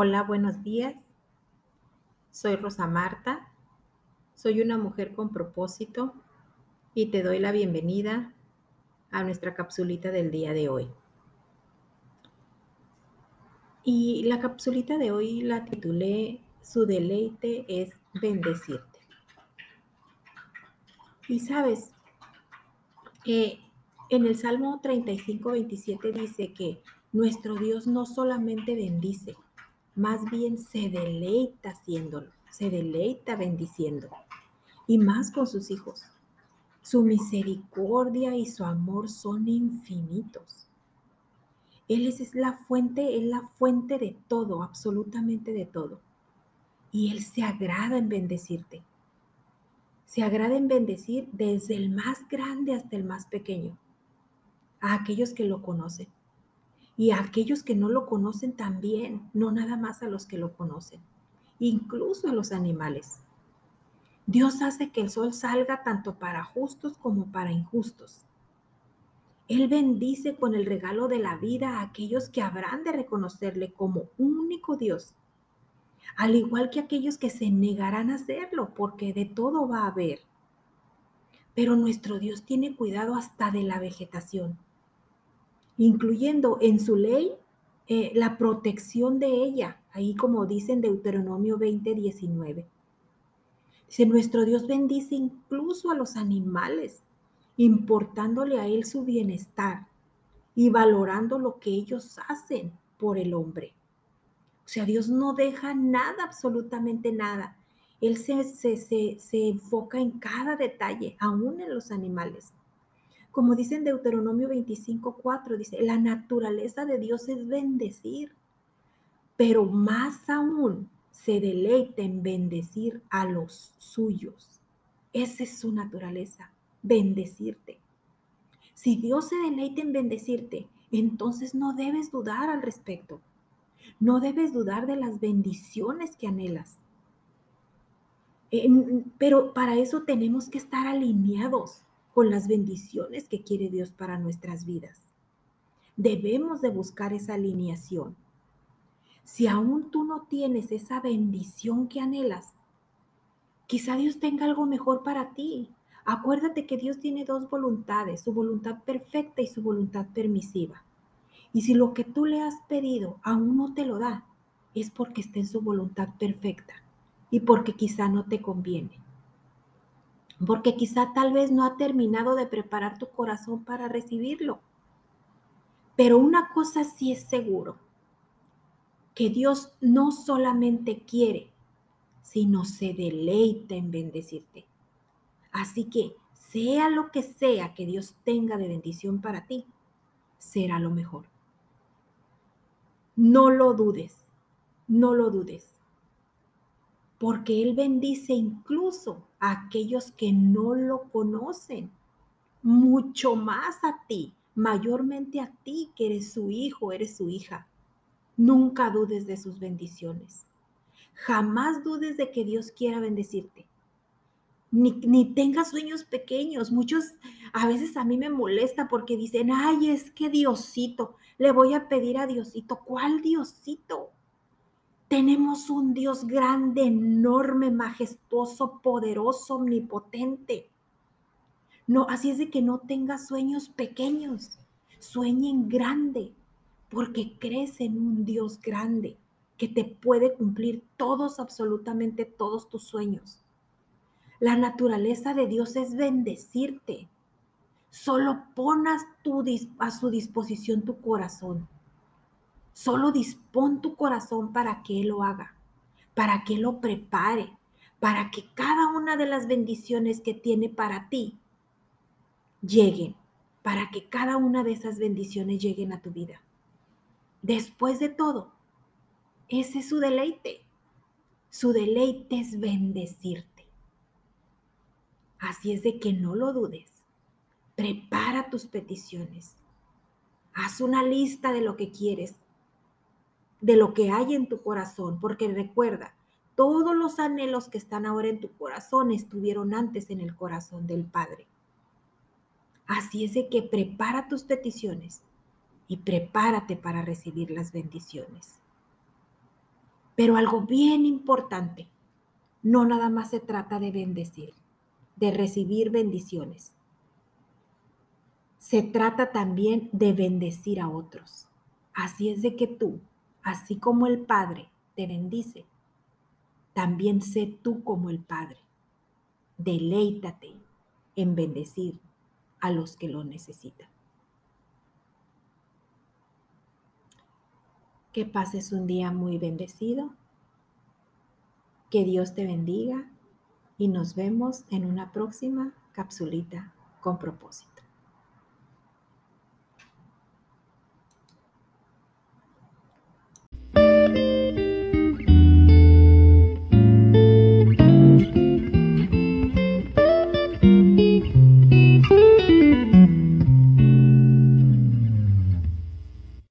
Hola, buenos días. Soy Rosa Marta. Soy una mujer con propósito y te doy la bienvenida a nuestra capsulita del día de hoy. Y la capsulita de hoy la titulé Su deleite es bendecirte. Y sabes, eh, en el Salmo 35, 27 dice que nuestro Dios no solamente bendice, más bien se deleita haciéndolo, se deleita bendiciendo, y más con sus hijos. Su misericordia y su amor son infinitos. Él es, la fuente, es la fuente de todo, absolutamente de todo. Y Él se agrada en bendecirte. Se agrada en bendecir desde el más grande hasta el más pequeño, a aquellos que lo conocen y a aquellos que no lo conocen también, no nada más a los que lo conocen, incluso a los animales. Dios hace que el sol salga tanto para justos como para injustos. Él bendice con el regalo de la vida a aquellos que habrán de reconocerle como único Dios, al igual que aquellos que se negarán a hacerlo, porque de todo va a haber. Pero nuestro Dios tiene cuidado hasta de la vegetación incluyendo en su ley eh, la protección de ella, ahí como dice en Deuteronomio 20, 19. Dice, nuestro Dios bendice incluso a los animales, importándole a Él su bienestar y valorando lo que ellos hacen por el hombre. O sea, Dios no deja nada, absolutamente nada. Él se, se, se enfoca en cada detalle, aún en los animales. Como dice en Deuteronomio 25:4, dice, la naturaleza de Dios es bendecir, pero más aún se deleita en bendecir a los suyos. Esa es su naturaleza, bendecirte. Si Dios se deleita en bendecirte, entonces no debes dudar al respecto. No debes dudar de las bendiciones que anhelas. pero para eso tenemos que estar alineados con las bendiciones que quiere Dios para nuestras vidas. Debemos de buscar esa alineación. Si aún tú no tienes esa bendición que anhelas, quizá Dios tenga algo mejor para ti. Acuérdate que Dios tiene dos voluntades, su voluntad perfecta y su voluntad permisiva. Y si lo que tú le has pedido aún no te lo da, es porque está en su voluntad perfecta y porque quizá no te conviene porque quizá tal vez no ha terminado de preparar tu corazón para recibirlo. Pero una cosa sí es seguro, que Dios no solamente quiere, sino se deleita en bendecirte. Así que sea lo que sea que Dios tenga de bendición para ti, será lo mejor. No lo dudes, no lo dudes porque Él bendice incluso a aquellos que no lo conocen, mucho más a ti, mayormente a ti que eres su hijo, eres su hija. Nunca dudes de sus bendiciones. Jamás dudes de que Dios quiera bendecirte. Ni, ni tengas sueños pequeños. Muchos a veces a mí me molesta porque dicen, ay, es que Diosito, le voy a pedir a Diosito. ¿Cuál Diosito? Tenemos un Dios grande, enorme, majestuoso, poderoso, omnipotente. No, así es de que no tengas sueños pequeños, sueñen grande, porque crees en un Dios grande que te puede cumplir todos, absolutamente todos tus sueños. La naturaleza de Dios es bendecirte. Solo ponas a su disposición tu corazón. Solo dispón tu corazón para que Él lo haga, para que lo prepare, para que cada una de las bendiciones que tiene para ti lleguen, para que cada una de esas bendiciones lleguen a tu vida. Después de todo, ese es su deleite. Su deleite es bendecirte. Así es de que no lo dudes. Prepara tus peticiones. Haz una lista de lo que quieres de lo que hay en tu corazón, porque recuerda, todos los anhelos que están ahora en tu corazón estuvieron antes en el corazón del Padre. Así es de que prepara tus peticiones y prepárate para recibir las bendiciones. Pero algo bien importante, no nada más se trata de bendecir, de recibir bendiciones. Se trata también de bendecir a otros. Así es de que tú, así como el Padre te bendice, también sé tú como el Padre. Deleítate en bendecir a los que lo necesitan. Que pases un día muy bendecido. Que Dios te bendiga y nos vemos en una próxima capsulita con propósito.